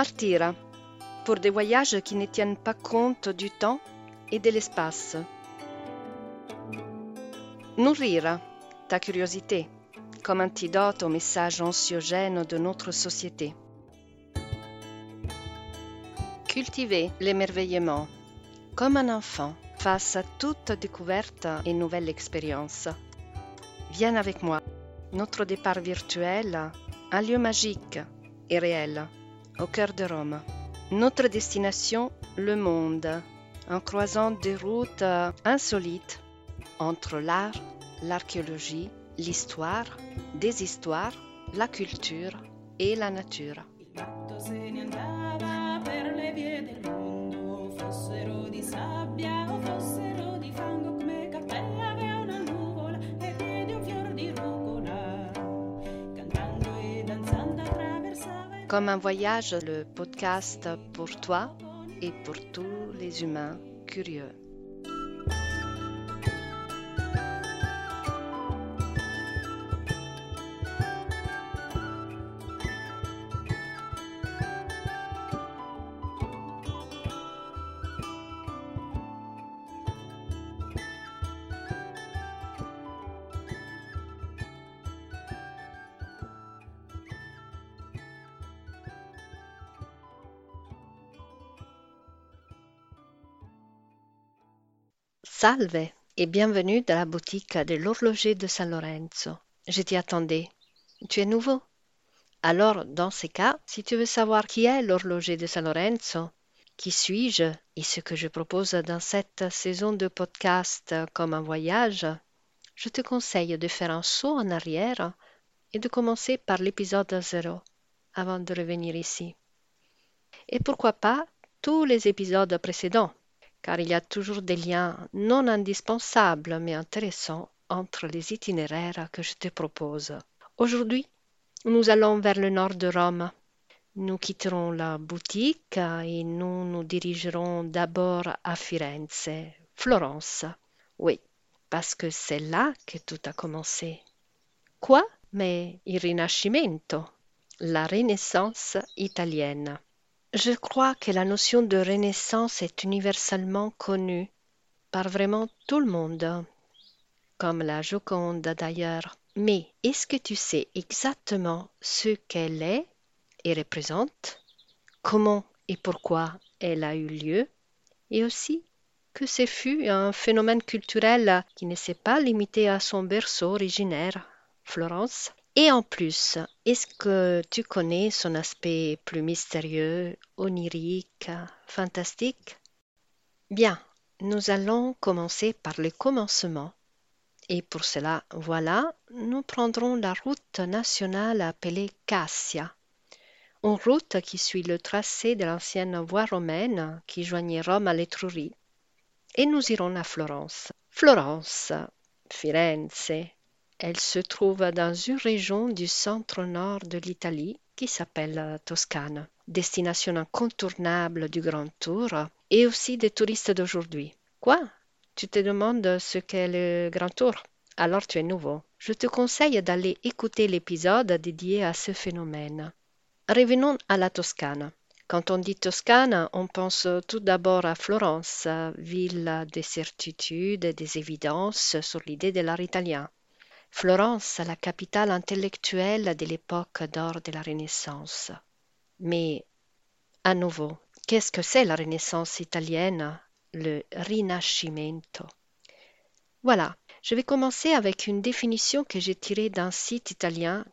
Partira pour des voyages qui ne tiennent pas compte du temps et de l'espace. Nourrir ta curiosité comme antidote aux messages anxiogènes de notre société. Cultiver l'émerveillement comme un enfant face à toute découverte et nouvelle expérience. Viens avec moi. Notre départ virtuel, un lieu magique et réel, au cœur de Rome. Notre destination, le monde, en croisant des routes insolites entre l'art, l'archéologie, l'histoire, des histoires, la culture et la nature. Comme un voyage, le podcast pour toi et pour tous les humains curieux. Salve et bienvenue dans la boutique de l'horloger de San Lorenzo. Je t'y attendais. Tu es nouveau? Alors, dans ces cas, si tu veux savoir qui est l'horloger de San Lorenzo, qui suis-je et ce que je propose dans cette saison de podcast comme un voyage, je te conseille de faire un saut en arrière et de commencer par l'épisode 0 avant de revenir ici. Et pourquoi pas tous les épisodes précédents? Car il y a toujours des liens non indispensables mais intéressants entre les itinéraires que je te propose. Aujourd'hui, nous allons vers le nord de Rome. Nous quitterons la boutique et nous nous dirigerons d'abord à Firenze, Florence. Oui, parce que c'est là que tout a commencé. Quoi? Mais il Rinascimento, la Renaissance italienne. Je crois que la notion de renaissance est universellement connue par vraiment tout le monde, comme la Joconde d'ailleurs. Mais est-ce que tu sais exactement ce qu'elle est et représente, comment et pourquoi elle a eu lieu, et aussi que ce fut un phénomène culturel qui ne s'est pas limité à son berceau originaire, Florence, et en plus, est-ce que tu connais son aspect plus mystérieux, onirique, fantastique? Bien, nous allons commencer par le commencement. Et pour cela, voilà, nous prendrons la route nationale appelée Cassia, une route qui suit le tracé de l'ancienne voie romaine qui joignait Rome à l'Étrurie. Et nous irons à Florence. Florence, Firenze, elle se trouve dans une région du centre-nord de l'Italie qui s'appelle Toscane, destination incontournable du Grand Tour et aussi des touristes d'aujourd'hui. Quoi? Tu te demandes ce qu'est le Grand Tour? Alors tu es nouveau. Je te conseille d'aller écouter l'épisode dédié à ce phénomène. Revenons à la Toscane. Quand on dit Toscane, on pense tout d'abord à Florence, ville des certitudes et des évidences sur l'idée de l'art italien. Florence, la capitale intellectuelle de l'époque d'or de la Renaissance. Mais, à nouveau, qu'est-ce que c'est la Renaissance italienne, le Rinascimento Voilà, je vais commencer avec une définition que j'ai tirée d'un site italien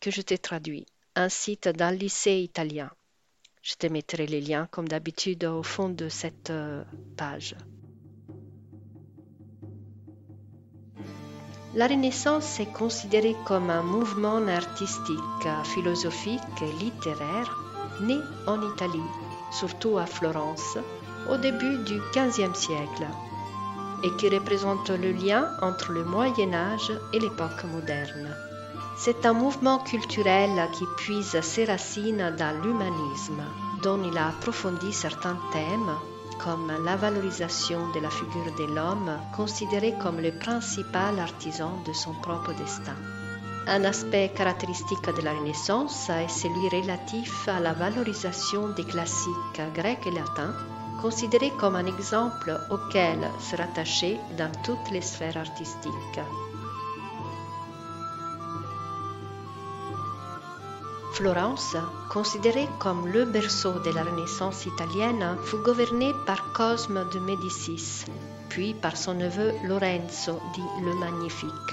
que je t'ai traduit, un site d'un lycée italien. Je te mettrai les liens comme d'habitude au fond de cette euh, page. La Renaissance est considérée comme un mouvement artistique, philosophique et littéraire né en Italie, surtout à Florence, au début du XVe siècle, et qui représente le lien entre le Moyen Âge et l'époque moderne. C'est un mouvement culturel qui puise ses racines dans l'humanisme, dont il a approfondi certains thèmes comme la valorisation de la figure de l'homme considéré comme le principal artisan de son propre destin. Un aspect caractéristique de la Renaissance est celui relatif à la valorisation des classiques grecs et latins, considérés comme un exemple auquel se rattacher dans toutes les sphères artistiques. Florence, considérée comme le berceau de la Renaissance italienne, fut gouvernée par Cosme de Médicis, puis par son neveu Lorenzo dit le Magnifique.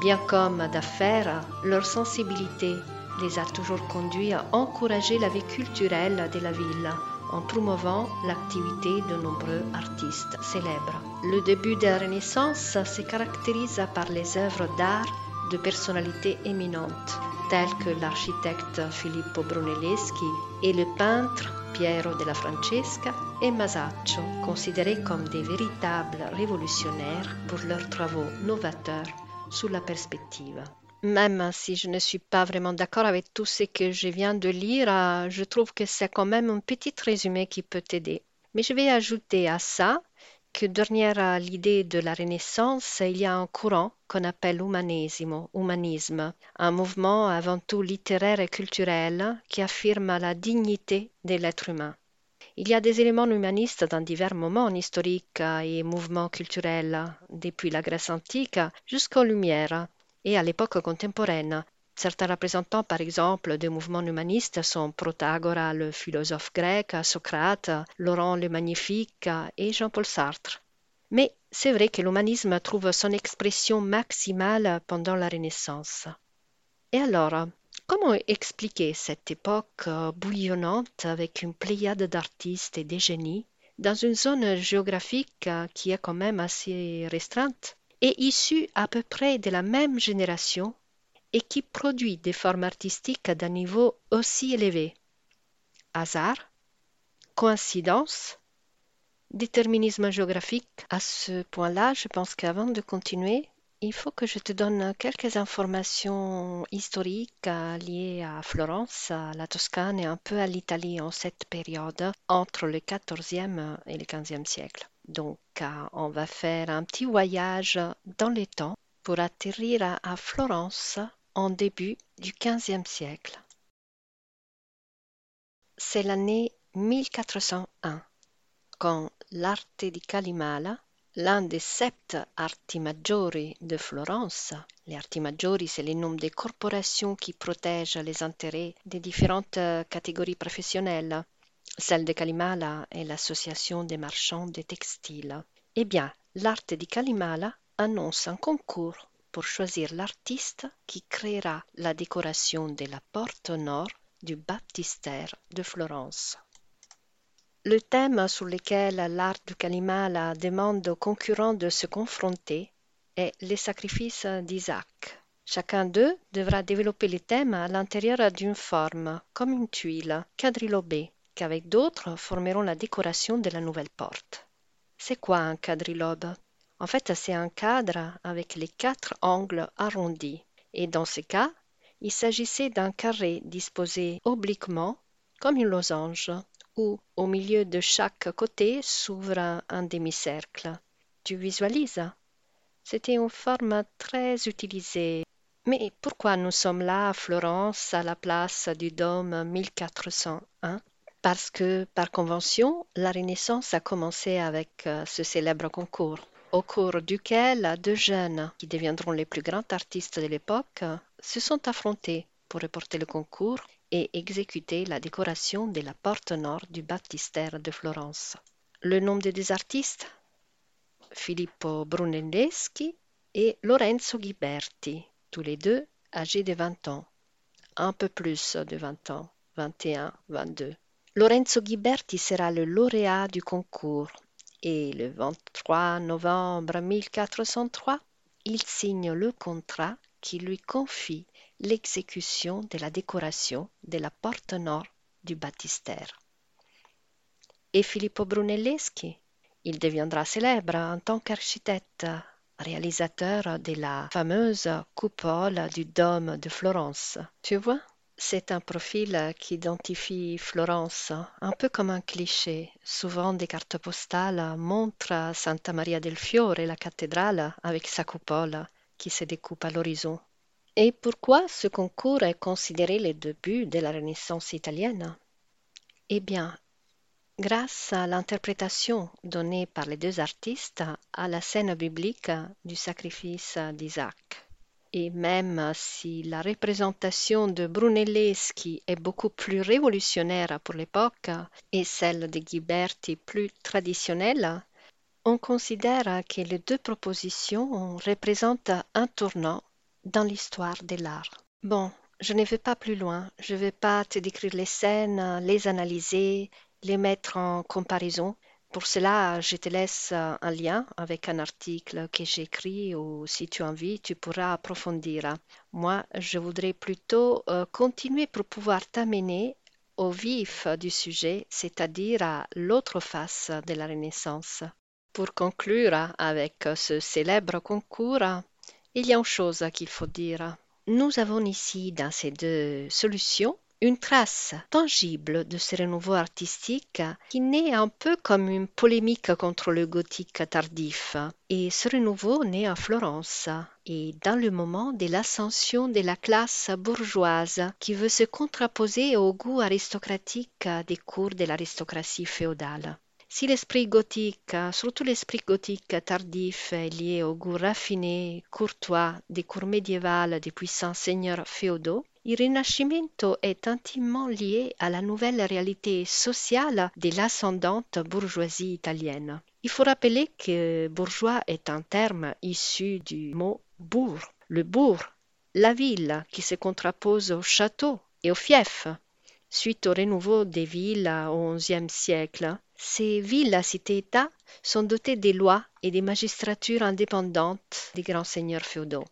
Bien comme d'affaires, leur sensibilité les a toujours conduits à encourager la vie culturelle de la ville en promouvant l'activité de nombreux artistes célèbres. Le début de la Renaissance se caractérise par les œuvres d'art de personnalités éminentes, telles que l'architecte Filippo Brunelleschi et le peintre Piero della Francesca et Masaccio, considérés comme des véritables révolutionnaires pour leurs travaux novateurs sous la perspective. Même si je ne suis pas vraiment d'accord avec tout ce que je viens de lire, euh, je trouve que c'est quand même un petit résumé qui peut t'aider. Mais je vais ajouter à ça que derrière l'idée de la Renaissance, il y a un courant qu'on appelle humanisme, humanisme, un mouvement avant tout littéraire et culturel qui affirme la dignité de l'être humain. Il y a des éléments humanistes dans divers moments historiques et mouvements culturels, depuis la Grèce antique jusqu'aux Lumières et à l'époque contemporaine. Certains représentants, par exemple, des mouvements humanistes sont Protagoras, le philosophe grec, Socrate, Laurent le Magnifique et Jean-Paul Sartre. Mais c'est vrai que l'humanisme trouve son expression maximale pendant la Renaissance. Et alors, Comment expliquer cette époque euh, bouillonnante avec une pléiade d'artistes et de génies dans une zone géographique euh, qui est quand même assez restreinte et issue à peu près de la même génération et qui produit des formes artistiques d'un niveau aussi élevé Hasard Coïncidence Déterminisme géographique. À ce point-là, je pense qu'avant de continuer, il faut que je te donne quelques informations historiques liées à Florence, à la Toscane et un peu à l'Italie en cette période entre le XIVe et le XVe siècle. Donc, on va faire un petit voyage dans le temps pour atterrir à Florence en début du XVe siècle. C'est l'année 1401 quand l'arte di Calimala l'un des sept arti maggiori de Florence. Les arti maggiori, c'est les noms des corporations qui protègent les intérêts des différentes catégories professionnelles. Celle de Calimala est l'association des marchands de textiles. Eh bien, l'arte di Calimala annonce un concours pour choisir l'artiste qui créera la décoration de la porte nord du baptistère de Florence. Le thème sur lequel l'art du Kalimala demande aux concurrents de se confronter est les sacrifices d'Isaac. Chacun d'eux devra développer le thème à l'intérieur d'une forme, comme une tuile, quadrilobée, qu'avec d'autres formeront la décoration de la nouvelle porte. C'est quoi un quadrilobe? En fait, c'est un cadre avec les quatre angles arrondis. Et dans ce cas, il s'agissait d'un carré disposé obliquement comme une losange où, au milieu de chaque côté, s'ouvre un demi-cercle. Tu visualises? C'était une forme très utilisée. Mais pourquoi nous sommes là à Florence, à la place du dôme 1401 Parce que, par convention, la Renaissance a commencé avec euh, ce célèbre concours, au cours duquel deux jeunes, qui deviendront les plus grands artistes de l'époque, se sont affrontés pour reporter le concours et exécuter la décoration de la porte nord du baptistère de Florence. Le nom des deux artistes? Filippo Brunelleschi et Lorenzo Ghiberti, tous les deux âgés de 20 ans, un peu plus de 20 ans, 21, 22. Lorenzo Ghiberti sera le lauréat du concours et le 23 novembre 1403, il signe le contrat qui lui confie l'exécution de la décoration de la porte nord du baptistère. Et Filippo Brunelleschi, il deviendra célèbre en tant qu'architecte, réalisateur de la fameuse coupole du dôme de Florence. Tu vois, c'est un profil qui identifie Florence, un peu comme un cliché. Souvent, des cartes postales montrent Santa Maria del Fiore, la cathédrale, avec sa coupole qui se découpe à l'horizon. Et pourquoi ce concours est considéré le début de la Renaissance italienne? Eh bien, grâce à l'interprétation donnée par les deux artistes à la scène biblique du sacrifice d'Isaac. Et même si la représentation de Brunelleschi est beaucoup plus révolutionnaire pour l'époque et celle de Ghiberti plus traditionnelle, on considère que les deux propositions représentent un tournant dans l'histoire de l'art. Bon, je ne vais pas plus loin. Je ne vais pas te décrire les scènes, les analyser, les mettre en comparaison. Pour cela, je te laisse euh, un lien avec un article que j'ai écrit ou si tu as envie, tu pourras approfondir. Moi, je voudrais plutôt euh, continuer pour pouvoir t'amener au vif du sujet, c'est-à-dire à, l'autre face de la Renaissance. Pour conclure avec ce célèbre concours, il y a une chose qu'il faut dire. Nous avons ici dans ces deux solutions une trace tangible de ce renouveau artistique qui naît un peu comme une polémique contre le gothique tardif. Et ce renouveau naît à Florence et dans le moment de l'ascension de la classe bourgeoise qui veut se contraposer au goût aristocratique des cours de l'aristocratie féodale. Si l'esprit gothique, surtout l'esprit gothique tardif, est lié au goût raffiné, courtois des cours médiévales des puissants seigneurs féodaux, il Rinascimento est intimement lié à la nouvelle réalité sociale de l'ascendante bourgeoisie italienne. Il faut rappeler que bourgeois est un terme issu du mot bourg. Le bourg, la ville qui se contrapose au château et au fief. Suite au renouveau des villes au XIe siècle, ces villes cités-États sont dotées des lois et des magistratures indépendantes des grands seigneurs féodaux.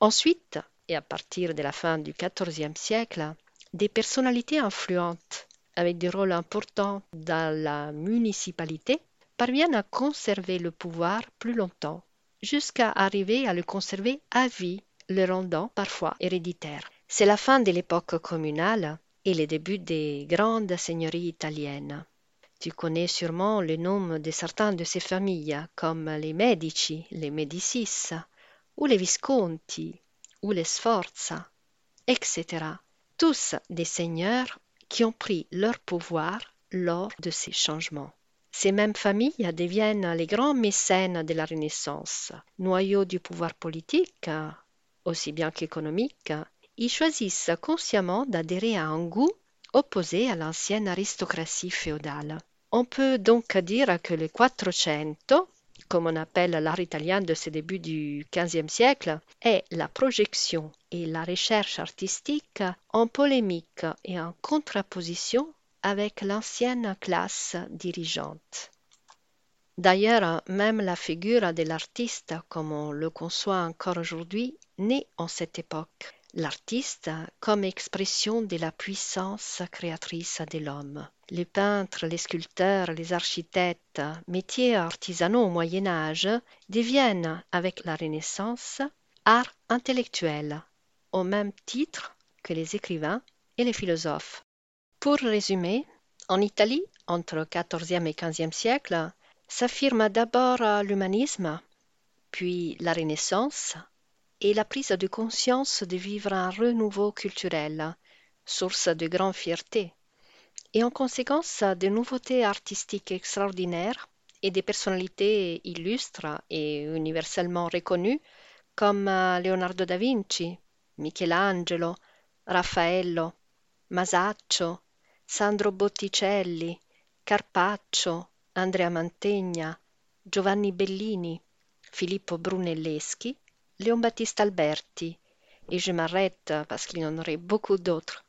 Ensuite, et à partir de la fin du XIVe siècle, des personnalités influentes avec des rôles importants dans la municipalité parviennent à conserver le pouvoir plus longtemps, jusqu'à arriver à le conserver à vie, le rendant parfois héréditaire. C'est la fin de l'époque communale et le début des grandes seigneuries italiennes. Tu connais sûrement le nom de certains de ces familles, comme les Medici, les Médicis, ou les Visconti, les etc. Tous des seigneurs qui ont pris leur pouvoir lors de ces changements. Ces mêmes familles deviennent les grands mécènes de la Renaissance, noyaux du pouvoir politique, aussi bien qu'économique. Ils choisissent consciemment d'adhérer à un goût opposé à l'ancienne aristocratie féodale. On peut donc dire que le Quattrocento comme on appelle l'art italien de ce début du XVe siècle, est la projection et la recherche artistique en polémique et en contraposition avec l'ancienne classe dirigeante. D'ailleurs, même la figure de l'artiste, comme on le conçoit encore aujourd'hui, naît en cette époque. L'artiste comme expression de la puissance créatrice de l'homme. Les peintres, les sculpteurs, les architectes, métiers artisanaux au Moyen Âge, deviennent, avec la Renaissance, art intellectuel, au même titre que les écrivains et les philosophes. Pour résumer, en Italie, entre XIVe et XVe siècle, s'affirme d'abord l'humanisme, puis la Renaissance, et la prise de conscience de vivre un renouveau culturel, source de grande fierté, et en conséquence de nouveautés artistiques extraordinaires et des personnalités illustres et universellement reconnues comme euh, Leonardo da Vinci, Michelangelo, Raffaello, Masaccio, Sandro Botticelli, Carpaccio, Andrea Mantegna, Giovanni Bellini, Filippo Brunelleschi Léon Baptiste Alberti, et je m'arrête parce qu'il y en aurait beaucoup d'autres.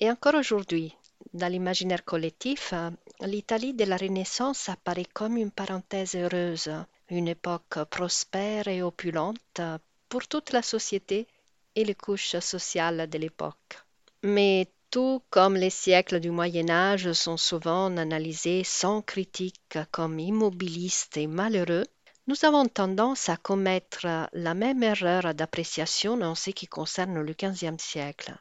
Et encore aujourd'hui, dans l'imaginaire collectif, l'Italie de la Renaissance apparaît comme une parenthèse heureuse, une époque prospère et opulente pour toute la société et les couches sociales de l'époque. Mais tout comme les siècles du Moyen Âge sont souvent analysés sans critique comme immobilistes et malheureux, nous avons tendance à commettre la même erreur d'appréciation en ce qui concerne le XVe siècle.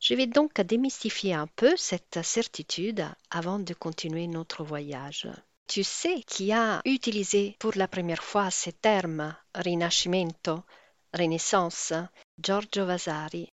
Je vais donc démystifier un peu cette certitude avant de continuer notre voyage. Tu sais qui a utilisé pour la première fois ce terme Rinascimento Renaissance, Giorgio Vasari.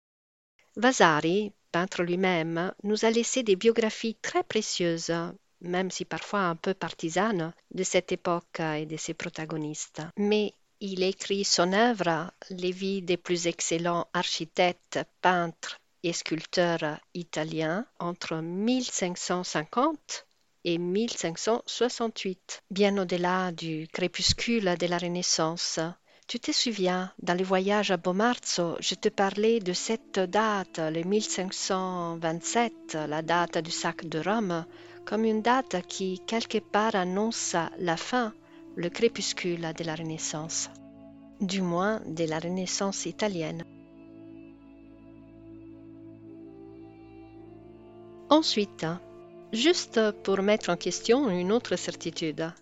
Vasari, peintre lui-même, nous a laissé des biographies très précieuses, même si parfois un peu partisanes, de cette époque et de ses protagonistes. Mais il écrit son œuvre, les vies des plus excellents architectes, peintres et sculpteurs italiens entre 1550 et 1568, bien au-delà du crépuscule de la Renaissance. Tu te souviens, dans le voyage à Bomarzo, je te parlais de cette date, le 1527, la date du sac de Rome, comme une date qui quelque part annonce la fin, le crépuscule de la Renaissance, du moins de la Renaissance italienne. Ensuite, juste pour mettre en question une autre certitude,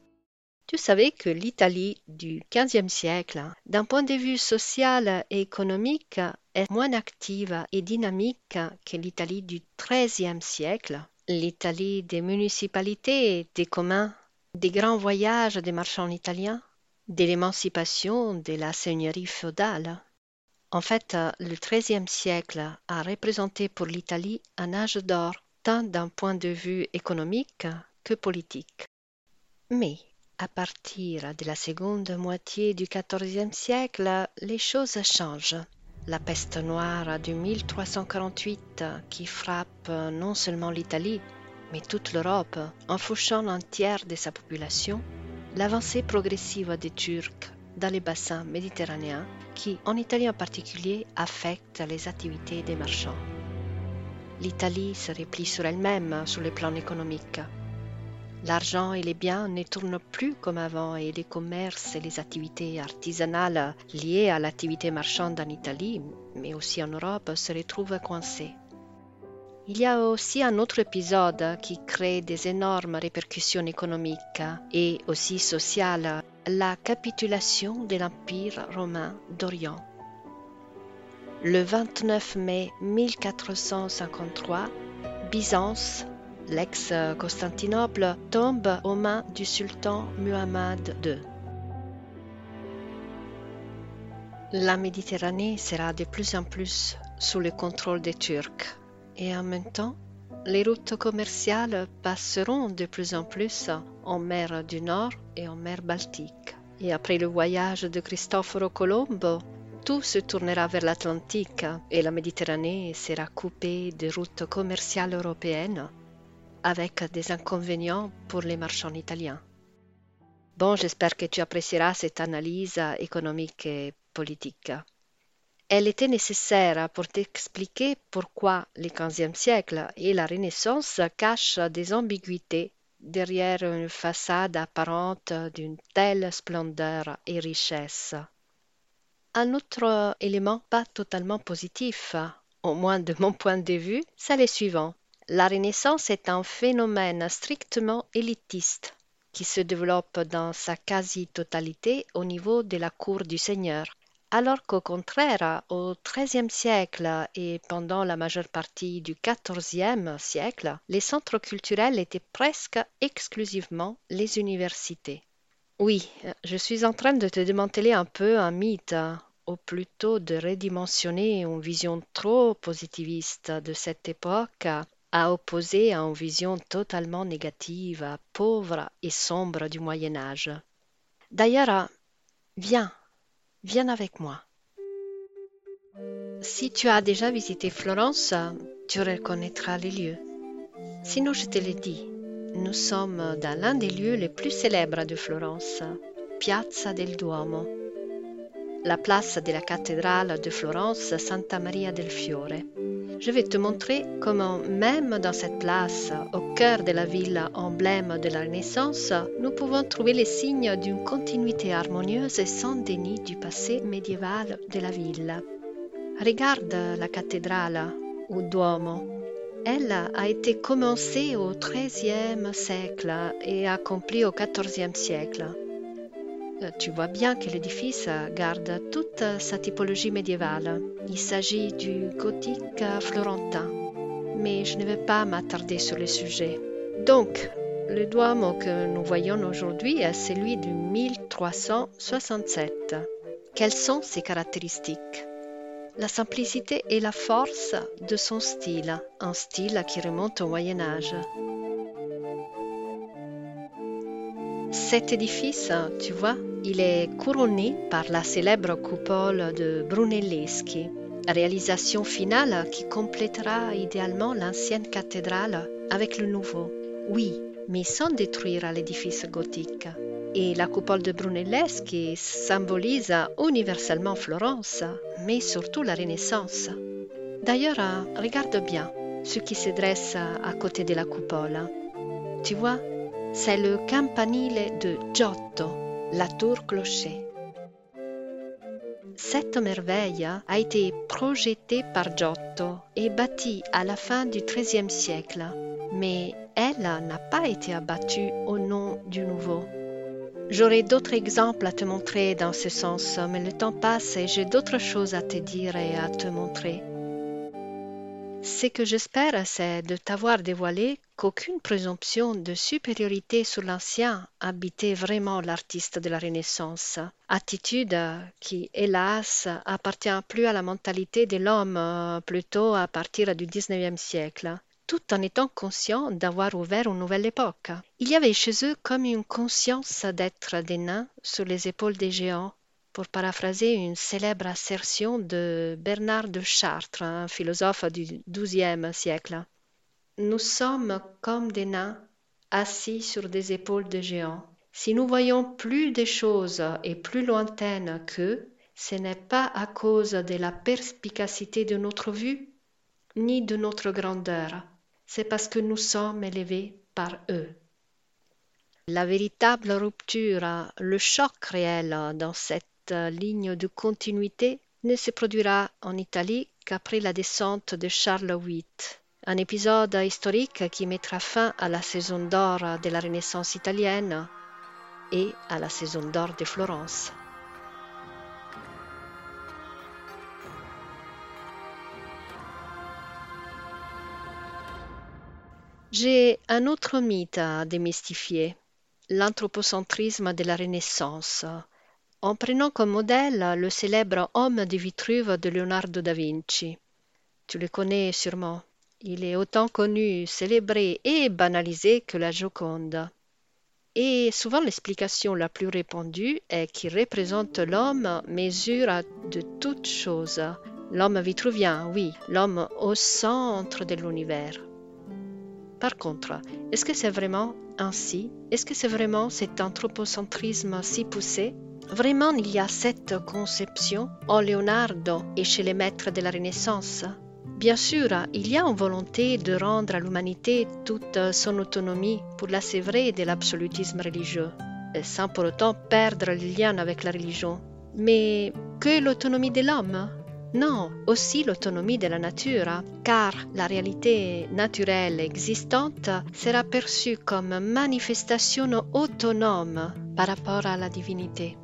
tu savais que l'Italie du XVe siècle, d'un point de vue social et économique, est moins active et dynamique que l'Italie du XIIIe siècle l'Italie des municipalités, des communs, des grands voyages des marchands italiens, de l'émancipation de la seigneurie féodale. En fait, le XIIIe siècle a représenté pour l'Italie un âge d'or, tant d'un point de vue économique que politique. Mais à partir de la seconde moitié du XIVe siècle, les choses changent. La peste noire de 1348 qui frappe non seulement l'Italie, mais toute l'Europe en fauchant un tiers de sa population, l'avancée progressive des Turcs dans les bassins méditerranéens qui, en Italie en particulier, affecte les activités des marchands. L'Italie se replie sur elle-même sur le plan économique. L'argent et les biens ne tournent plus comme avant et les commerces et les activités artisanales liées à l'activité marchande en Italie, mais aussi en Europe, se retrouvent coincés. Il y a aussi un autre épisode qui crée des énormes répercussions économiques et aussi sociales, la capitulation de l'Empire romain d'Orient. Le 29 mai 1453, Byzance l'ex-Constantinople tombe aux mains du sultan Muhammad II. La Méditerranée sera de plus en plus sous le contrôle des Turcs et en même temps, les routes commerciales passeront de plus en plus en mer du Nord et en mer Baltique. Et après le voyage de Cristoforo Colombo, tout se tournera vers l'Atlantique et la Méditerranée sera coupée des routes commerciales européennes avec des inconvénients pour les marchands italiens. Bon, j'espère que tu apprécieras cette analyse économique et politique. Elle était nécessaire pour t'expliquer pourquoi le XVe siècle et la Renaissance cachent des ambiguïtés derrière une façade apparente d'une telle splendeur et richesse. Un autre élément pas totalement positif, au moins de mon point de vue, c'est le suivant. La Renaissance est un phénomène strictement élitiste qui se développe dans sa quasi-totalité au niveau de la cour du Seigneur, alors qu'au contraire, au XIIIe siècle et pendant la majeure partie du XIVe siècle, les centres culturels étaient presque exclusivement les universités. Oui, je suis en train de te démanteler un peu un mythe, ou plutôt de redimensionner une vision trop positiviste de cette époque à opposer à une vision totalement négative, pauvre et sombre du Moyen Âge. D'ailleurs, viens, viens avec moi. Si tu as déjà visité Florence, tu reconnaîtras les lieux. Sinon, je te le dis, nous sommes dans l'un des lieux les plus célèbres de Florence, Piazza del Duomo, la place de la cathédrale de Florence Santa Maria del Fiore. Je vais te montrer comment même dans cette place, au cœur de la ville emblème de la Renaissance, nous pouvons trouver les signes d'une continuité harmonieuse et sans déni du passé médiéval de la ville. Regarde la cathédrale ou Duomo. Elle a été commencée au XIIIe siècle et accomplie au XIVe siècle. Tu vois bien que l'édifice garde toute sa typologie médiévale. Il s'agit du gothique florentin, mais je ne vais pas m'attarder sur le sujet. Donc, le Duomo que nous voyons aujourd'hui est celui de 1367. Quelles sont ses caractéristiques? La simplicité et la force de son style, un style qui remonte au Moyen Âge. Cet édifice, tu vois, il est couronné par la célèbre coupole de Brunelleschi, réalisation finale qui complétera idéalement l'ancienne cathédrale avec le nouveau. Oui, mais sans détruire l'édifice gothique. Et la coupole de Brunelleschi symbolise universellement Florence, mais surtout la Renaissance. D'ailleurs, regarde bien ce qui se dresse à côté de la coupole. Tu vois, c'est le campanile de Giotto, la tour clocher. Cette merveille a été projetée par Giotto et bâtie à la fin du XIIIe siècle, mais elle n'a pas été abattue au nom du nouveau. J'aurais d'autres exemples à te montrer dans ce sens, mais le temps passe et j'ai d'autres choses à te dire et à te montrer. Ce que j'espère, c'est de t'avoir dévoilé qu'aucune présomption de supériorité sur l'ancien habitait vraiment l'artiste de la Renaissance, attitude qui, hélas, appartient plus à la mentalité de l'homme, plutôt à partir du XIXe siècle tout en étant conscient d'avoir ouvert une nouvelle époque. Il y avait chez eux comme une conscience d'être des nains sur les épaules des géants, pour paraphraser une célèbre assertion de Bernard de Chartres, un philosophe du XIIe siècle. Nous sommes comme des nains assis sur des épaules de géants. Si nous voyons plus des choses et plus lointaines qu'eux, ce n'est pas à cause de la perspicacité de notre vue, ni de notre grandeur, c'est parce que nous sommes élevés par eux. La véritable rupture, le choc réel dans cette ligne de continuité ne se produira en Italie qu'après la descente de Charles VIII, un épisode historique qui mettra fin à la saison d'or de la Renaissance italienne et à la saison d'or de Florence. J'ai un autre mythe à démystifier, l'anthropocentrisme de la Renaissance, en prenant comme modèle le célèbre homme de Vitruve de Leonardo da Vinci. Tu le connais sûrement. Il est autant connu, célébré et banalisé que la Joconde. Et souvent l'explication la plus répandue est qu'il représente l'homme mesure de toutes choses. L'homme vitruvien, oui, l'homme au centre de l'univers. Par contre, est-ce que c'est vraiment ainsi? Est-ce que c'est vraiment cet anthropocentrisme si poussé? Vraiment, il y a cette conception en Leonardo et chez les maîtres de la Renaissance Bien sûr, il y a une volonté de rendre à l'humanité toute son autonomie pour la sévrer de l'absolutisme religieux, sans pour autant perdre le lien avec la religion. Mais que l'autonomie de l'homme? Non, aussi l'autonomie de la nature, car la réalité naturelle existante sera perçue comme manifestation autonome par rapport à la divinité.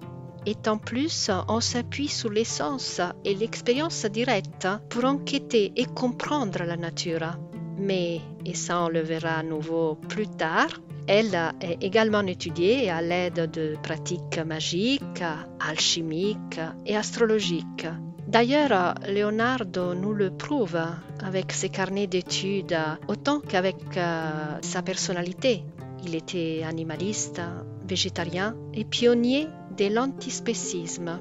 Et en plus, on s'appuie sur l'essence et l'expérience directe pour enquêter et comprendre la nature. Mais, et ça on le verra à nouveau plus tard, elle est également étudiée à l'aide de pratiques magiques, alchimiques et astrologiques. D'ailleurs, Leonardo nous le prouve avec ses carnets d'études autant qu'avec euh, sa personnalité. Il était animaliste, végétarien et pionnier de l'antispécisme,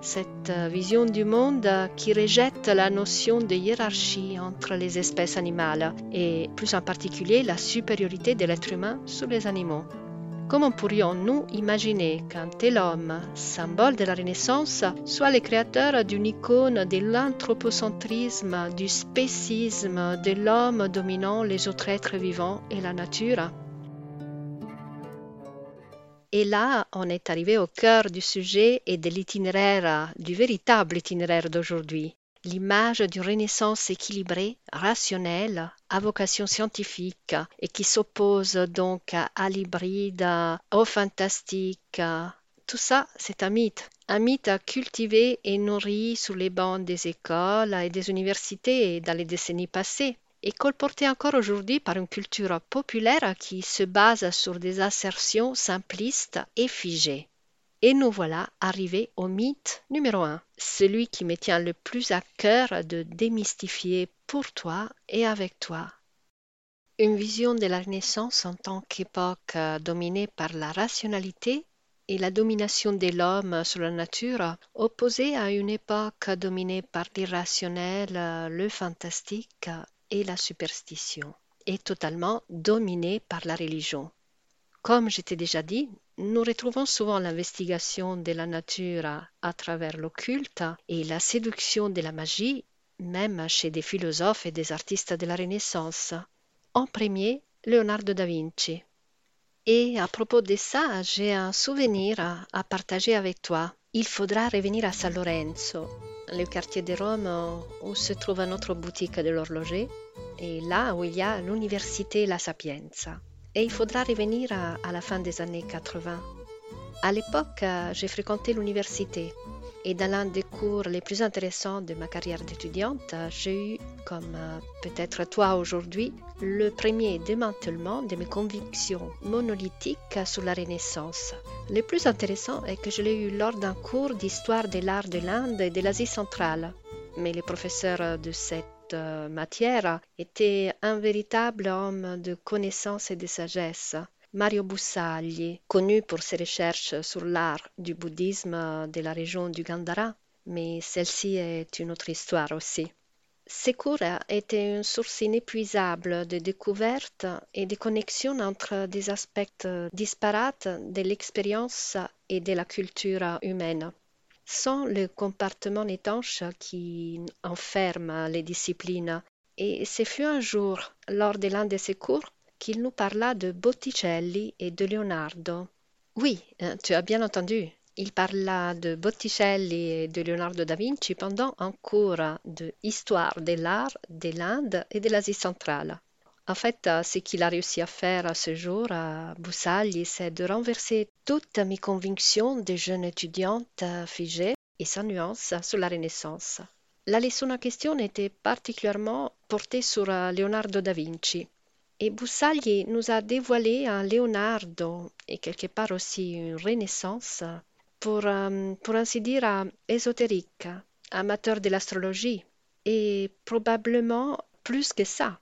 cette vision du monde qui rejette la notion de hiérarchie entre les espèces animales et plus en particulier la supériorité de l'être humain sur les animaux. Comment pourrions-nous imaginer qu'un tel homme, symbole de la Renaissance, soit le créateur d'une icône de l'anthropocentrisme, du spécisme, de l'homme dominant les autres êtres vivants et la nature? Et là, on est arrivé au cœur du sujet et de l'itinéraire, du véritable itinéraire d'aujourd'hui. L'image d'une Renaissance équilibrée, rationnelle, à vocation scientifique et qui s'oppose donc à l'hybride, au fantastique. Tout ça, c'est un mythe, un mythe cultivé et nourri sous les bancs des écoles et des universités dans les décennies passées et colporté encore aujourd'hui par une culture populaire qui se base sur des assertions simplistes et figées. Et nous voilà arrivés au mythe numéro un, celui qui me tient le plus à cœur de démystifier pour toi et avec toi. Une vision de la Renaissance en tant qu'époque euh, dominée par la rationalité et la domination de l'homme sur la nature, opposée à une époque dominée par l'irrationnel, euh, le fantastique et la superstition, et totalement dominée par la religion. Comme je t'ai déjà dit, nous retrouvons souvent l'investigation de la nature à travers l'occulte et la séduction de la magie, même chez des philosophes et des artistes de la Renaissance. En premier, Leonardo da Vinci. Et à propos de ça, j'ai un souvenir à, partager avec toi. Il faudra revenir à San Lorenzo, le quartier de Rome où se trouve notre boutique de l'horloger, et là où il y a l'université La Sapienza. Et il faudra revenir à, la fin des années 80. À l'époque, j'ai fréquenté l'université et dans l'un des cours les plus intéressants de ma carrière d'étudiante, j'ai eu, comme euh, peut-être toi aujourd'hui, le premier démantèlement de mes convictions monolithiques sur la Renaissance. Le plus intéressant est que je l'ai eu lors d'un cours d'histoire de l'art de l'Inde et de l'Asie centrale. Mais les professeurs de cette euh, matière était un véritable homme de connaissance et de sagesse. Mario Bussagli, connu pour ses recherches sur l'art du bouddhisme de la région du Gandhara, mais celle-ci est une autre histoire aussi. Ces cours étaient une source inépuisable de découvertes et de connexions entre des aspects disparates de l'expérience et de la culture humaine sans le comportement étanche qui enferme les disciplines. Et ce fut un jour, lors de l'un de ses cours, qu'il nous parla de Botticelli et de Leonardo. Oui, euh, tu as bien entendu. Il parla de Botticelli et de Leonardo da Vinci pendant un cours de histoire de l'art de l'Inde et de l'Asie centrale. En fait, euh, ce qu'il a réussi à faire ce jour à Boussagli, c'est de renverser toutes mes convictions de jeune étudiante figée et sans nuance sur la Renaissance. La leçon en question était particulièrement portée sur euh, Leonardo da Vinci. Et Boussagli nous a dévoilé un Leonardo et quelque part aussi une Renaissance pour, euh, pour ainsi dire, ésotérique, amateur de l'astrologie et probablement plus que ça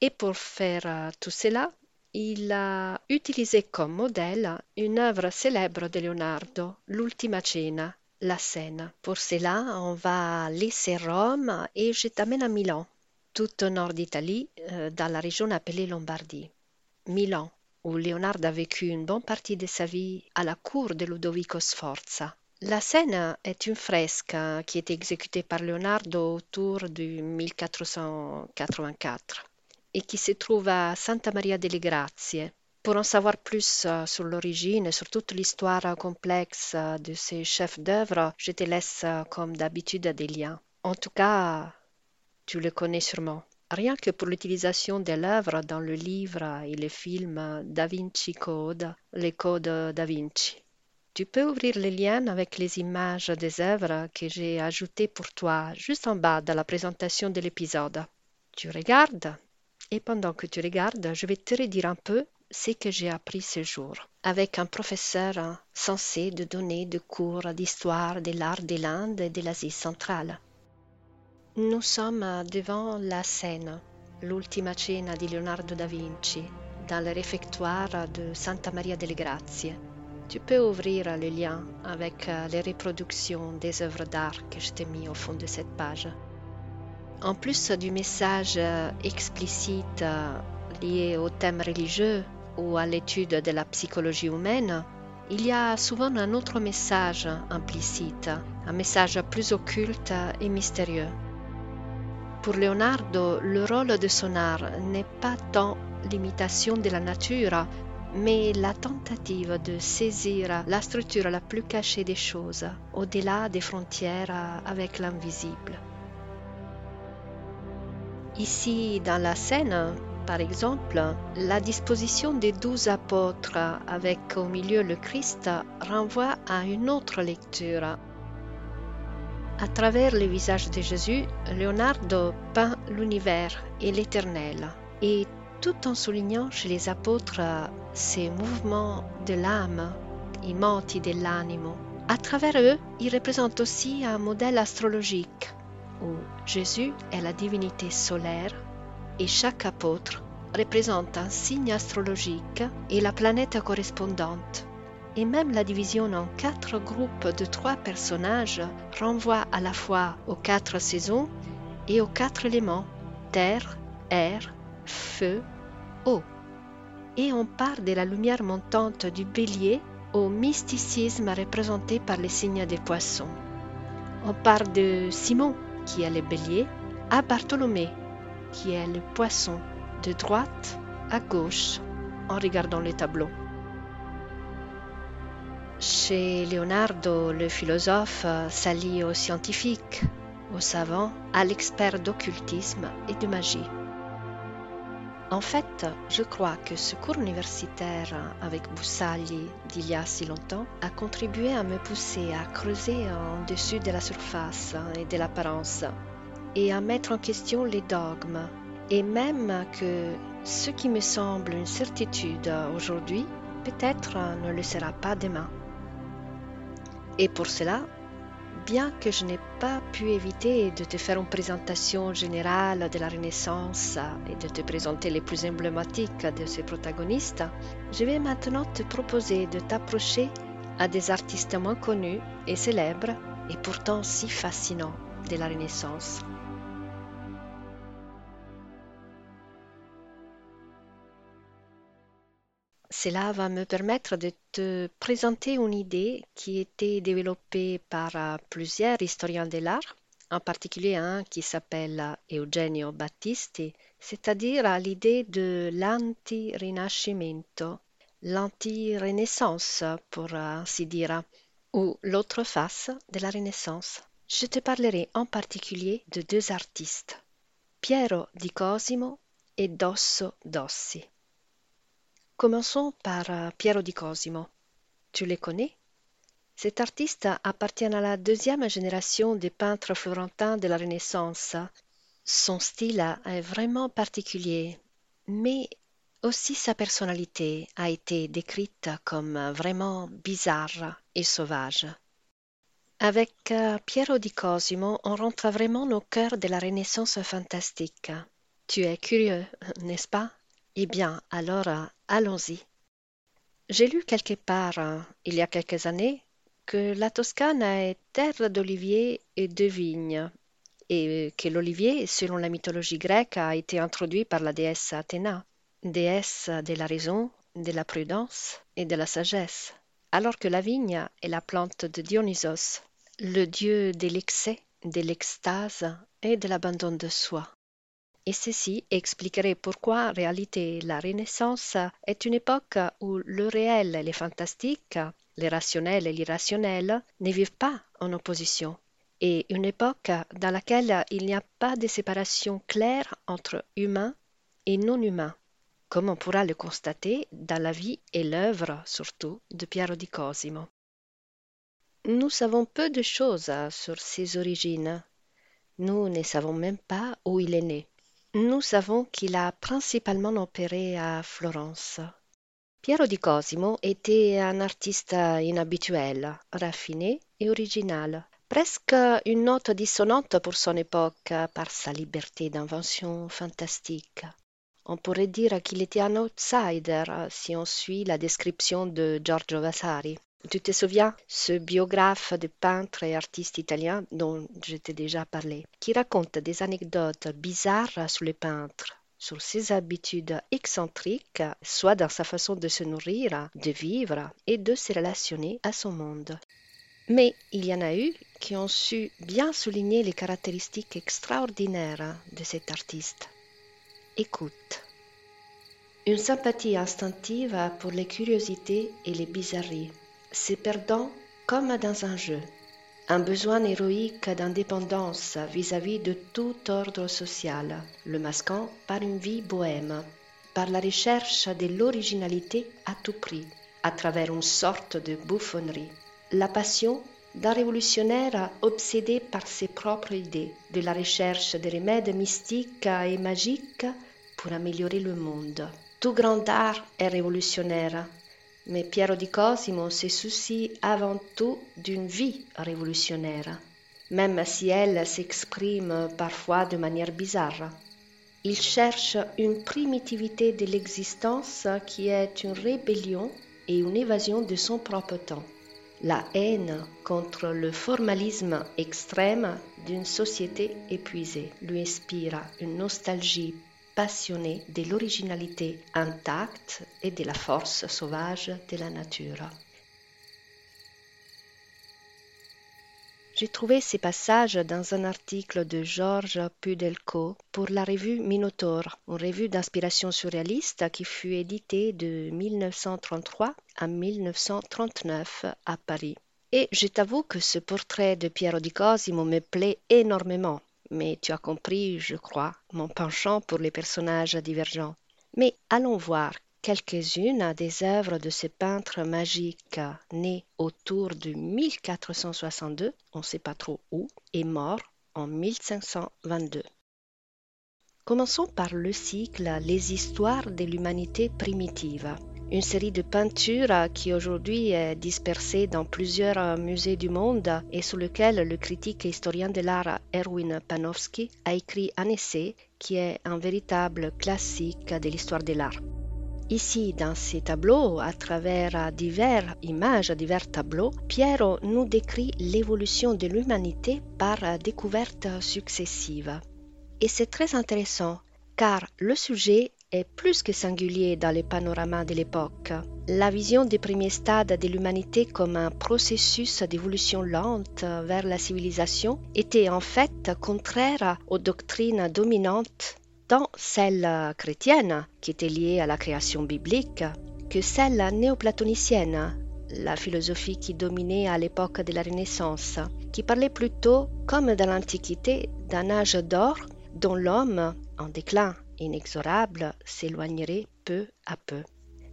et pour faire euh, tout cela, il a utilisé comme modèle une œuvre célèbre de Leonardo, l'Ultima Cena, la scène. Pour cela, on va laisser Rome et je t'amène à Milan, tout au nord d'Italie, euh, dans la région appelée Lombardie. Milan, où Leonardo a vécu une bonne partie de sa vie à la cour de Ludovico Sforza. La scène est une fresque qui est exécutée par Leonardo autour du 1484 et qui se trouve à Santa Maria delle Grazie. Pour en savoir plus euh, sur l'origine et sur toute l'histoire complexe euh, de ces chefs d'œuvre, je te laisse euh, comme d'habitude des liens. En tout cas, tu le connais sûrement. Rien que pour l'utilisation de l'œuvre dans le livre et le film Da Vinci Code, les codes Da Vinci. Tu peux ouvrir les liens avec les images des œuvres que j'ai ajoutées pour toi juste en bas de la présentation de l'épisode. Tu regardes? Et pendant que tu regardes, je vais te redire un peu ce que j'ai appris ce jour avec un professeur censé de donner des cours d'histoire de l'art de l'Inde et de l'Asie centrale. Nous sommes devant la scène, l'ultima cena di Leonardo da Vinci, dans le réfectoire de Santa Maria delle Grazie. Tu peux ouvrir le lien avec les reproductions des œuvres d'art que je t'ai mis au fond de cette page. En plus du message explicite lié au thème religieux ou à l'étude de la psychologie humaine, il y a souvent un autre message implicite, un message plus occulte et mystérieux. Pour Leonardo, le rôle de son art n'est pas tant l'imitation de la nature, mais la tentative de saisir la structure la plus cachée des choses, au-delà des frontières avec l'invisible. Ici, dans la scène, par exemple, la disposition des douze apôtres avec au milieu le Christ renvoie à une autre lecture. À travers le visage de Jésus, Leonardo peint l'univers et l'éternel, et tout en soulignant chez les apôtres ces mouvements de l'âme, i moti dell'animo. À travers eux, ils représentent aussi un modèle astrologique où Jésus est la divinité solaire et chaque apôtre représente un signe astrologique et la planète correspondante. Et même la division en quatre groupes de trois personnages renvoie à la fois aux quatre saisons et aux quatre éléments terre, air, feu, eau. Et on part de la lumière montante du bélier au mysticisme représenté par les signes des poissons. On part de Simon, qui est le bélier, à Bartholomé, qui est le poisson, de droite à gauche en regardant le tableau. Chez Leonardo, le philosophe s'allie au scientifique, au savant, à l'expert d'occultisme et de magie. En fait, je crois que ce cours universitaire avec Boussagli d'il y a si longtemps a contribué à me pousser à creuser en dessus de la surface et de l'apparence et à mettre en question les dogmes et même que ce qui me semble une certitude aujourd'hui peut-être ne le sera pas demain. Et pour cela, bien que je n'ai pas pu éviter de te faire une présentation générale de la Renaissance et de te présenter les plus emblématiques de ses protagonistes, je vais maintenant te proposer de t'approcher à des artistes moins connus et célèbres et pourtant si fascinants de la Renaissance. Cela va me permettre de te présenter une idée qui a été développée par euh, plusieurs historiens de l'art, en particulier un qui s'appelle Eugenio Battisti, c'est-à-dire l'idée de l'anti-rinascimento, l'anti-renaissance pour ainsi dire, ou l'autre face de la Renaissance. Je te parlerai en particulier de deux artistes, Piero di Cosimo et Dosso Dossi. Commençons par euh, Piero di Cosimo. Tu le connais? Cet artiste appartient à la deuxième génération des peintres florentins de la Renaissance. Son style est vraiment particulier, mais aussi sa personnalité a été décrite comme vraiment bizarre et sauvage. Avec euh, Piero di Cosimo, on rentre vraiment au cœur de la Renaissance fantastique. Tu es curieux, n'est-ce pas? Eh bien, alors, allons-y. J'ai lu quelque part, hein, il y a quelques années, que la Toscane est terre d'oliviers et de vignes, et que l'olivier, selon la mythologie grecque, a été introduit par la déesse Athéna, déesse de la raison, de la prudence et de la sagesse, alors que la vigne est la plante de Dionysos, le dieu de l'excès, de l'extase et de l'abandon de soi et ceci expliquerait pourquoi en réalité la Renaissance est une époque où le réel et le fantastique, le rationnel et l'irrationnel ne vivent pas en opposition, et une époque dans laquelle il n'y a pas de séparation claire entre humain et non humain, comme on pourra le constater dans la vie et l'œuvre surtout de Piero di Cosimo. Nous savons peu de choses sur ses origines. Nous ne savons même pas où il est né. Nous savons qu'il a principalement opéré à Florence. Piero di Cosimo était un artiste inhabituel, raffiné et original, presque une note dissonante pour son époque par sa liberté d'invention fantastique. On pourrait dire qu'il était un outsider si on suit la description de Giorgio Vasari. Tu te souviens, ce biographe de peintre et artiste italien dont je t'ai déjà parlé, qui raconte des anecdotes bizarres sur les peintres, sur ses habitudes excentriques, soit dans sa façon de se nourrir, de vivre et de se relationner à son monde. Mais il y en a eu qui ont su bien souligner les caractéristiques extraordinaires de cet artiste. Écoute. Une sympathie instinctive pour les curiosités et les bizarreries se perdant comme dans un jeu, un besoin héroïque d'indépendance vis-à-vis de tout ordre social, le masquant par une vie bohème, par la recherche de l'originalité à tout prix, à travers une sorte de bouffonnerie, la passion d'un révolutionnaire obsédé par ses propres idées, de la recherche de remèdes mystiques et magiques pour améliorer le monde. Tout grand art est révolutionnaire, mais Piero di Cosimo se soucie avant tout d'une vie révolutionnaire, même si elle s'exprime parfois de manière bizarre. Il cherche une primitivité de l'existence qui est une rébellion et une évasion de son propre temps. La haine contre le formalisme extrême d'une société épuisée lui inspire une nostalgie passionnée de l'originalité intacte et de la force sauvage de la nature. J'ai trouvé ces passages dans un article de Georges Pudelko pour la revue Minotaur, une revue d'inspiration surréaliste qui fut éditée de 1933 à 1939 à Paris. Et je t'avoue que ce portrait de Piero di Cosimo me plaît énormément, mais tu as compris, je crois, mon penchant pour les personnages divergents. Mais allons voir quelques-unes des œuvres de ce peintre magique né autour de 1462, on ne sait pas trop où, et mort en 1522. Commençons par le cycle Les histoires de l'humanité primitive, une série de peintures qui aujourd'hui est dispersée dans plusieurs musées du monde et sur lequel le critique et historien de l'art Erwin Panofsky a écrit un essai qui est un véritable classique de l'histoire de l'art. Ici, dans ces tableaux, à travers diverses images, divers tableaux, Piero nous décrit l'évolution de l'humanité par découvertes successives. Et c'est très intéressant, car le sujet est plus que singulier dans les panoramas de l'époque. La vision des premiers stades de l'humanité comme un processus d'évolution lente vers la civilisation était en fait contraire aux doctrines dominantes tant celle chrétienne, qui était liée à la création biblique, que celle néoplatonicienne, la philosophie qui dominait à l'époque de la Renaissance, qui parlait plutôt, comme dans l'Antiquité, d'un âge d'or dont l'homme, en déclin inexorable, s'éloignerait peu à peu.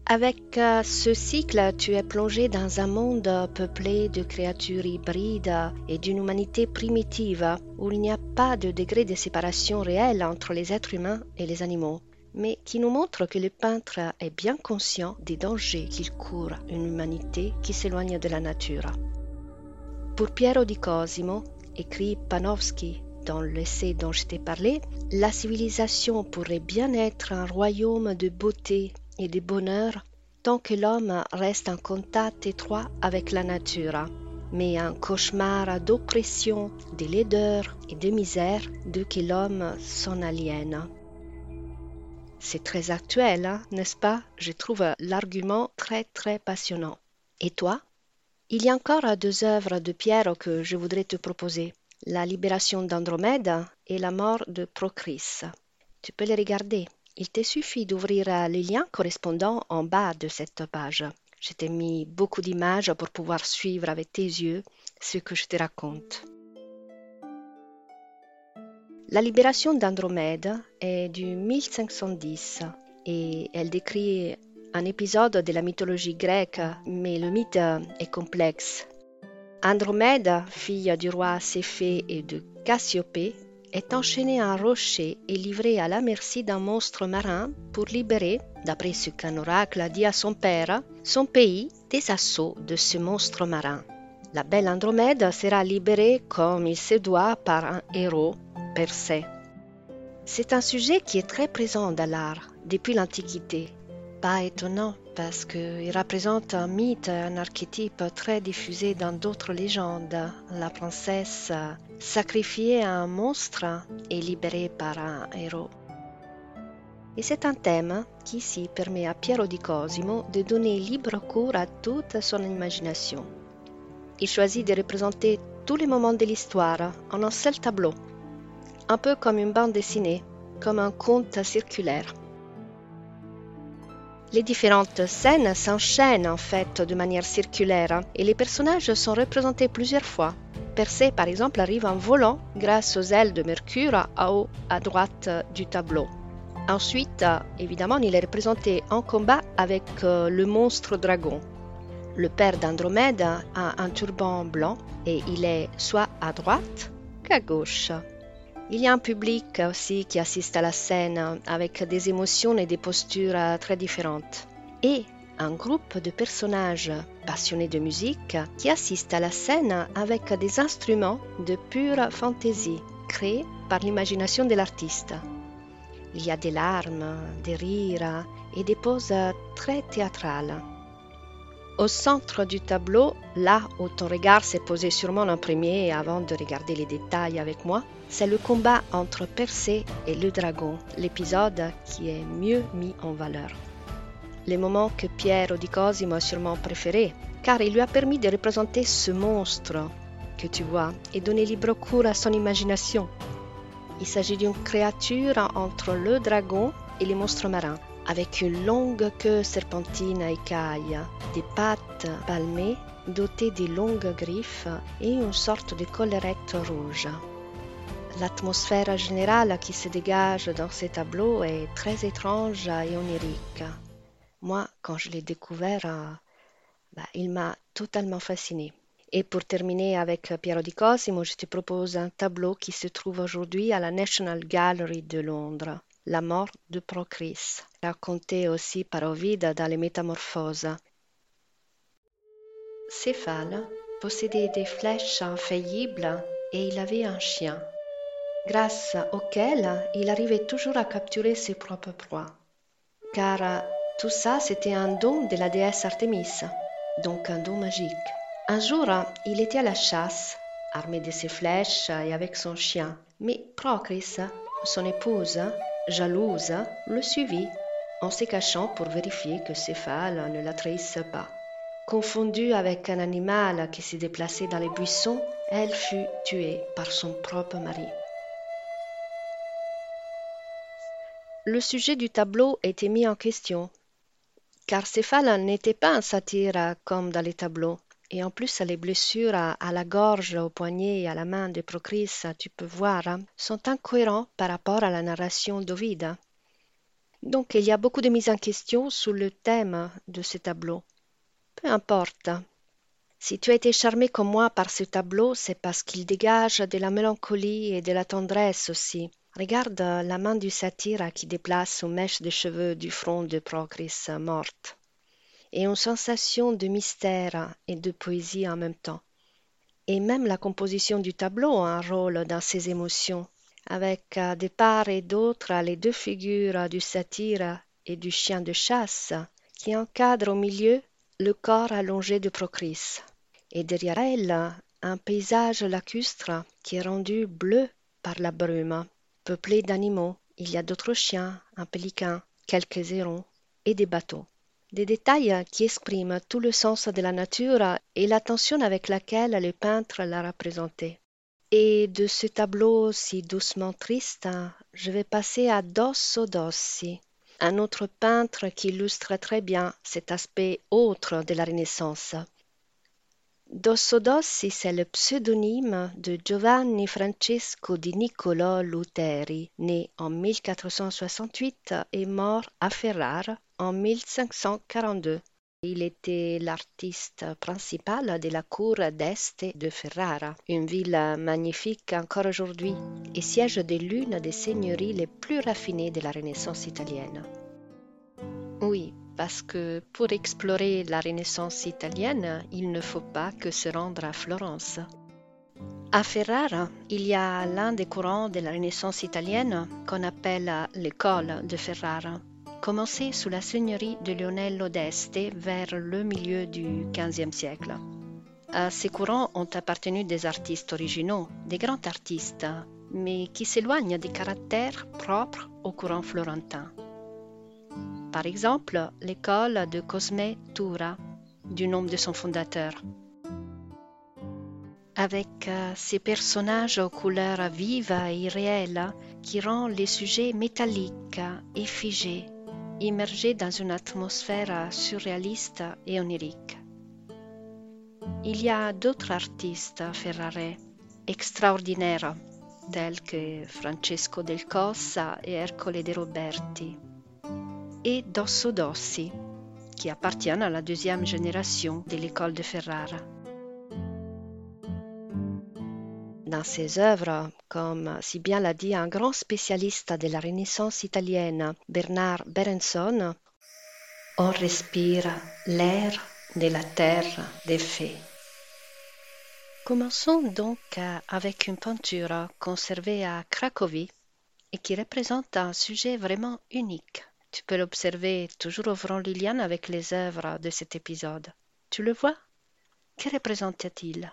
Avec euh, ce cycle, tu es plongé dans un monde peuplé de créatures hybrides et d'une humanité primitive où il n'y a pas de degré de séparation réelle entre les êtres humains et les animaux, mais qui nous montre que le peintre est bien conscient des dangers qu'il court une humanité qui s'éloigne de la nature. Pour Piero di Cosimo, écrit Panofsky dans l'essai dont je t'ai parlé, la civilisation pourrait bien être un royaume de beauté et de bonheur tant que l'homme reste en contact étroit avec la nature, mais un cauchemar d'oppression, de laideur et de misère de que l'homme s'en aliène. C'est très actuel, hein, n'est-ce pas? Je trouve l'argument très très passionnant. Et toi? Il y a encore deux œuvres de Pierre que je voudrais te proposer. La libération d'Andromède et la mort de Procris. Tu peux les regarder. Il te suffit d'ouvrir le lien correspondant en bas de cette page. Je t'ai mis beaucoup d'images pour pouvoir suivre avec tes yeux ce que je te raconte. La libération d'Andromède est du 1510 et elle décrit un épisode de la mythologie grecque, mais le mythe est complexe. Andromède, fille du roi Céphée et de Cassiopée, est enchaîné à un rocher et livré à la merci d'un monstre marin pour libérer, d'après ce qu'un oracle a dit à son père, son pays des assauts de ce monstre marin. La belle Andromède sera libérée comme il se doit par un héros, Persée. C'est un sujet qui est très présent dans l'art depuis l'Antiquité. Pas étonnant parce qu'il représente un mythe, un archétype très diffusé dans d'autres légendes. La princesse sacrifiée à un monstre et libérée par un héros. Et c'est un thème qui ici permet à Piero di Cosimo de donner libre cours à toute son imagination. Il choisit de représenter tous les moments de l'histoire en un seul tableau, un peu comme une bande dessinée, comme un conte circulaire. Les différentes scènes s'enchaînent en fait de manière circulaire et les personnages sont représentés plusieurs fois. Persée, par exemple, arrive en volant grâce aux ailes de Mercure à haut à droite du tableau. Ensuite, évidemment, il est représenté en combat avec euh, le monstre dragon. Le père d'Andromède a un turban blanc et il est soit à droite qu'à gauche. Il y a un public aussi qui assiste à la scène avec des émotions et des postures très différentes. Et un groupe de personnages passionnés de musique qui assistent à la scène avec des instruments de pure fantaisie créés par l'imagination de l'artiste. Il y a des larmes, des rires et des poses très théâtrales. Au centre du tableau, là où ton regard s'est posé sûrement en premier avant de regarder les détails avec moi, c'est le combat entre Persée et le dragon, l'épisode qui est mieux mis en valeur. Le moment que Piero di Cosimo a sûrement préféré, car il lui a permis de représenter ce monstre que tu vois et donner libre cours à son imagination. Il s'agit d'une créature entre le dragon et les monstres marins avec une longue queue serpentine à écailles, des pattes palmées dotées de longues griffes et une sorte de collerette rouge. L'atmosphère générale qui se dégage dans ces tableaux est très étrange et onirique. Moi, quand je l'ai découvert, bah, il m'a totalement fasciné. Et pour terminer avec Piero di Cosimo, je te propose un tableau qui se trouve aujourd'hui à la National Gallery de Londres. La mort de Procris, racontée aussi par Ovide dans les Métamorphoses. Céphale possédait des flèches infaillibles et il avait un chien, grâce auquel il arrivait toujours à capturer ses propres proies. Car tout ça, c'était un don de la déesse Artémis, donc un don magique. Un jour, il était à la chasse, armé de ses flèches et avec son chien, mais Procris, son épouse, jalouse, le suivit en se cachant pour vérifier que Céphale ne la trahisse pas. Confondue avec un animal qui se déplaçait dans les buissons, elle fut tuée par son propre mari. Le sujet du tableau était mis en question, car Céphale n'était pas un satyre comme dans les tableaux. Et en plus, les blessures à, la gorge, au poignet et à la main de Procris, tu peux voir, hein, sont incohérents par rapport à la narration d'Ovide. Donc, il y a beaucoup de mises en question sur le thème de ce tableau. Peu importe. Si tu as été charmé comme moi par ce tableau, c'est parce qu'il dégage de la mélancolie et de la tendresse aussi. Regarde la main du satyre qui déplace une mèche de cheveux du front de Procris morte et une sensation de mystère et de poésie en même temps. Et même la composition du tableau a un rôle dans ces émotions, avec de part et d'autre les deux figures du satyre et du chien de chasse qui encadrent au milieu le corps allongé de Procris. Et derrière elle, un paysage lacustre qui est rendu bleu par la brume, peuplé d'animaux. Il y a d'autres chiens, un pélican, quelques hérons et des bateaux des détails qui expriment tout le sens de la nature et l'attention avec laquelle le peintre l'a représenté. Et de ce tableau si doucement triste, je vais passer à Dosso Dossi, un autre peintre qui illustre très bien cet aspect autre de la Renaissance. Dosso Dossi, c'est le pseudonyme de Giovanni Francesco di Niccolò Luteri, né en 1468 et mort à Ferrare en 1542. Il était l'artiste principal de la cour d'Este de Ferrara, une ville magnifique encore aujourd'hui et siège de l'une des seigneuries les plus raffinées de la Renaissance italienne. Oui, parce que pour explorer la Renaissance italienne, il ne faut pas que se rendre à Florence. À Ferrara, il y a l'un des courants de la Renaissance italienne qu'on appelle l'école de Ferrara commencé sous la seigneurie de Lionello d'Este vers le milieu du XVe siècle. À ces courants ont appartenu des artistes originaux, des grands artistes, mais qui s'éloignent des caractères propres au courant florentin. Par exemple, l'école de Cosme Tura, du nom de son fondateur. Avec euh, ses personnages aux couleurs vives et irréelles qui rendent les sujets métalliques et figés immergé dans une atmosphère surréaliste et onirique. Il y a d'autres artistes à Ferrare extraordinaires, tels que Francesco del Cossa et Ercole de Roberti, et Dosso Dossi, qui appartiennent à la deuxième génération de l'école de Ferrara. Dans ses œuvres, comme si bien l'a dit un grand spécialiste de la Renaissance italienne, Bernard Berenson, on respire l'air de la terre des fées. Commençons donc avec une peinture conservée à Cracovie et qui représente un sujet vraiment unique. Tu peux l'observer toujours ouvrant Liliane avec les œuvres de cet épisode. Tu le vois? Que représente-t-il?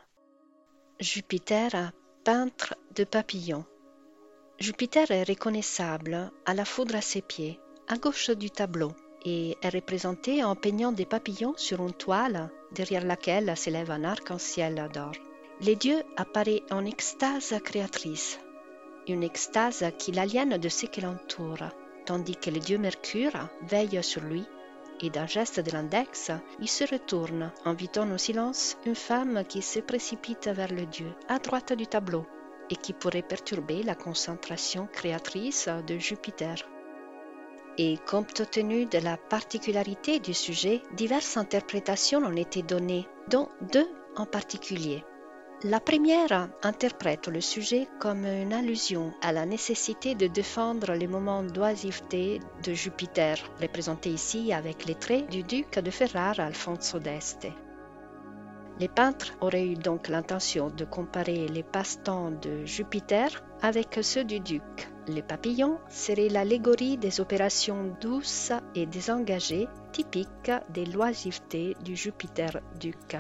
Jupiter, peintre de papillons. Jupiter est reconnaissable à la foudre à ses pieds, à gauche du tableau, et est représenté en peignant des papillons sur une toile derrière laquelle s'élève un arc-en-ciel d'or. Les dieux apparaissent en extase créatrice, une extase qui l'aliène de ce qui l'entoure, tandis que le dieu Mercure veille sur lui et d'un geste de l'index, il se retourne, invitant au silence une femme qui se précipite vers le dieu, à droite du tableau, et qui pourrait perturber la concentration créatrice de Jupiter. Et compte tenu de la particularité du sujet, diverses interprétations ont été données, dont deux en particulier. La première interprète le sujet comme une allusion à la nécessité de défendre les moments d'oisiveté de Jupiter, représenté ici avec les traits du duc de Ferrare Alfonso d'Este. Les peintres auraient eu donc l'intention de comparer les passe-temps de Jupiter avec ceux du duc. Les papillons seraient l'allégorie des opérations douces et désengagées typiques des loisivetés du Jupiter-duc.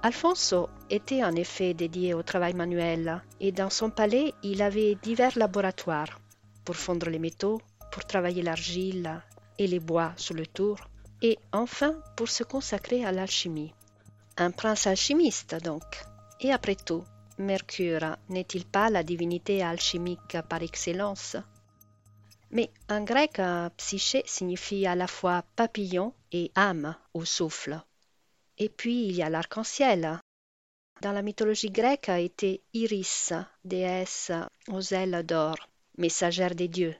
Alfonso était en effet dédié au travail manuel et dans son palais il avait divers laboratoires pour fondre les métaux, pour travailler l'argile et les bois sous le tour et enfin pour se consacrer à l'alchimie. Un prince alchimiste donc. Et après tout, Mercure n'est-il pas la divinité alchimique par excellence? Mais en grec, psyché signifie à la fois papillon et âme ou souffle. Et puis il y a l'arc-en-ciel. Dans la mythologie grecque était Iris, déesse aux ailes d'or, messagère des dieux,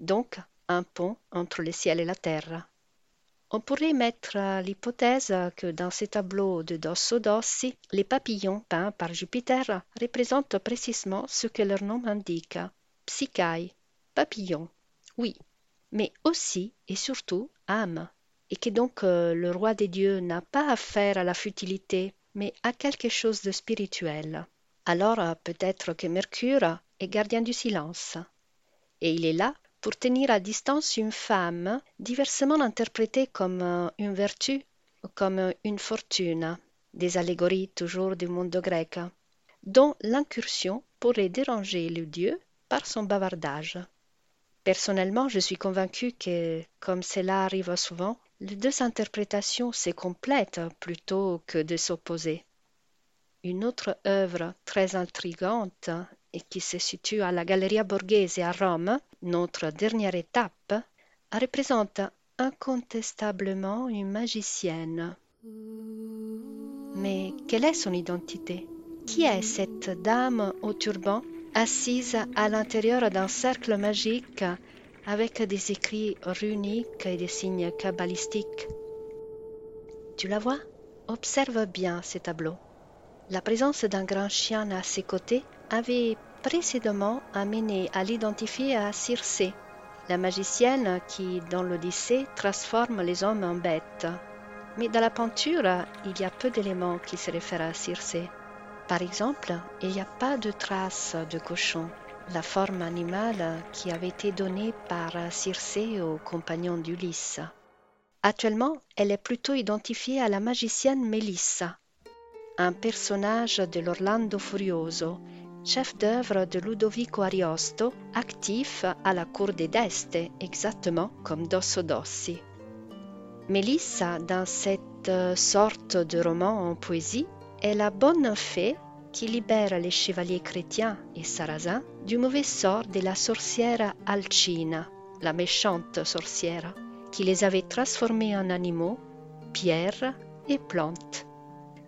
donc un pont entre le ciel et la terre. On pourrait mettre l'hypothèse que dans ces tableaux de Dosso Dossi, les papillons peints par Jupiter représentent précisément ce que leur nom indique, psychae, papillon, oui, mais aussi et surtout âme et que donc euh, le roi des dieux n'a pas affaire à la futilité, mais à quelque chose de spirituel. Alors euh, peut-être que Mercure est gardien du silence. Et il est là pour tenir à distance une femme diversement interprétée comme euh, une vertu ou comme une fortune, des allégories toujours du monde grec, dont l'incursion pourrait déranger le dieu par son bavardage. Personnellement, je suis convaincue que, comme cela arrive souvent, les deux interprétations se complètent plutôt que de s'opposer. Une autre œuvre très intrigante et qui se situe à la Galleria Borghese à Rome, notre dernière étape, représente incontestablement une magicienne. Mais quelle est son identité? Qui est cette dame au turban assise à l'intérieur d'un cercle magique avec des écrits runiques et des signes kabbalistiques. Tu la vois? Observe bien ces tableaux. La présence d'un grand chien à ses côtés avait précédemment amené à l'identifier à Circé, la magicienne qui, dans l'Odyssée, transforme les hommes en bêtes. Mais dans la peinture, il y a peu d'éléments qui se réfèrent à Circé. Par exemple, il n'y a pas de traces de cochon la forme animale qui avait été donnée par Circé aux compagnons d'Ulysse. Actuellement, elle est plutôt identifiée à la magicienne Mélissa, un personnage de l'Orlando Furioso, chef d'œuvre de Ludovico Ariosto, actif à la cour des d'Este, exactement comme Dosso Dossi. Mélissa, dans cette sorte de roman en poésie, est la bonne fée qui libère les chevaliers chrétiens et sarrasins du mauvais sort de la sorcière Alcina, la méchante sorcière, qui les avait transformés en animaux, pierres et plantes.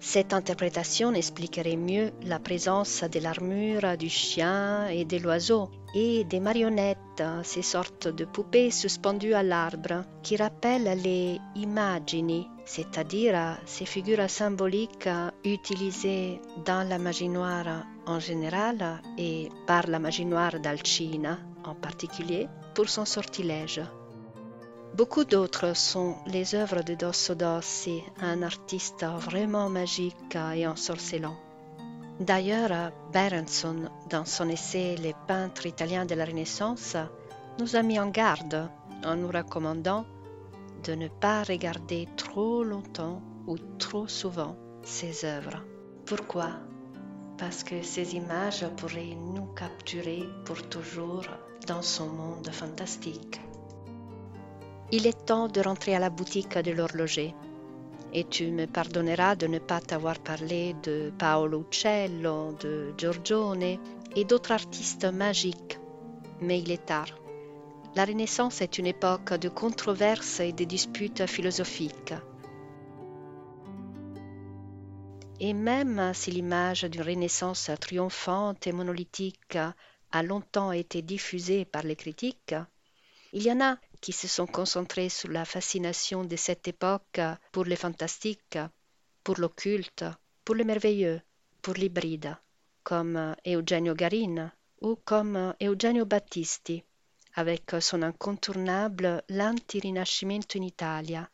Cette interprétation expliquerait mieux la présence de l'armure du chien et de l'oiseau et des marionnettes, ces sortes de poupées suspendues à l'arbre, qui rappellent les immagini, c'est-à-dire ces figures symboliques utilisées dans la magie noire en général et par la magie noire d'Alcina en particulier pour son sortilège. Beaucoup d'autres sont les œuvres de Dosso Dossi, un artiste vraiment magique et ensorcelant. D'ailleurs, Berenson, dans son essai Les peintres italiens de la Renaissance, nous a mis en garde en nous recommandant de ne pas regarder trop longtemps ou trop souvent ces œuvres. Pourquoi? Parce que ces images pourraient nous capturer pour toujours dans son monde fantastique. Il est temps de rentrer à la boutique de l'horloger. Et tu me pardonneras de ne pas t'avoir parlé de Paolo Uccello, de Giorgione et d'autres artistes magiques. Mais il est tard. La Renaissance est une époque de controverses et de disputes philosophiques. Et même si l'image d'une Renaissance triomphante et monolithique a longtemps été diffusée par les critiques, il y en a qui se sont concentrés sur la fascination de cette époque pour le fantastique, pour l'occulte, pour le merveilleux, pour l'hybride, comme Eugenio Garin ou comme Eugenio Battisti, avec son incontournable L'anti-rinascimento in Italia,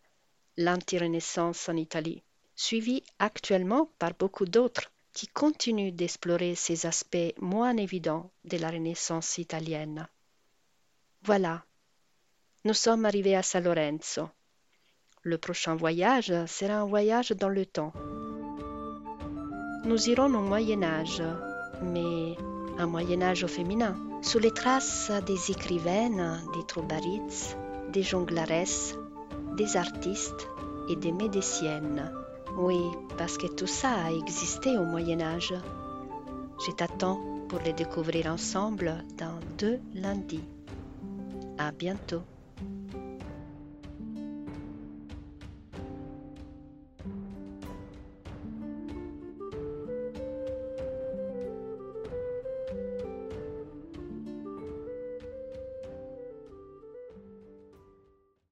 l'anti-renaissance en Italie, suivi actuellement par beaucoup d'autres qui continuent d'explorer ces aspects moins évidents de la Renaissance italienne. Voilà, nous sommes arrivés à San Lorenzo. Le prochain voyage sera un voyage dans le temps. Nous irons au Moyen Âge, mais un Moyen Âge au féminin, sous les traces des écrivaines, des troubarites, des jonglaresses, des artistes et des médiciennes. Oui, parce que tout ça a existé au Moyen Âge. Je t'attends pour les découvrir ensemble dans deux lundis. À bientôt.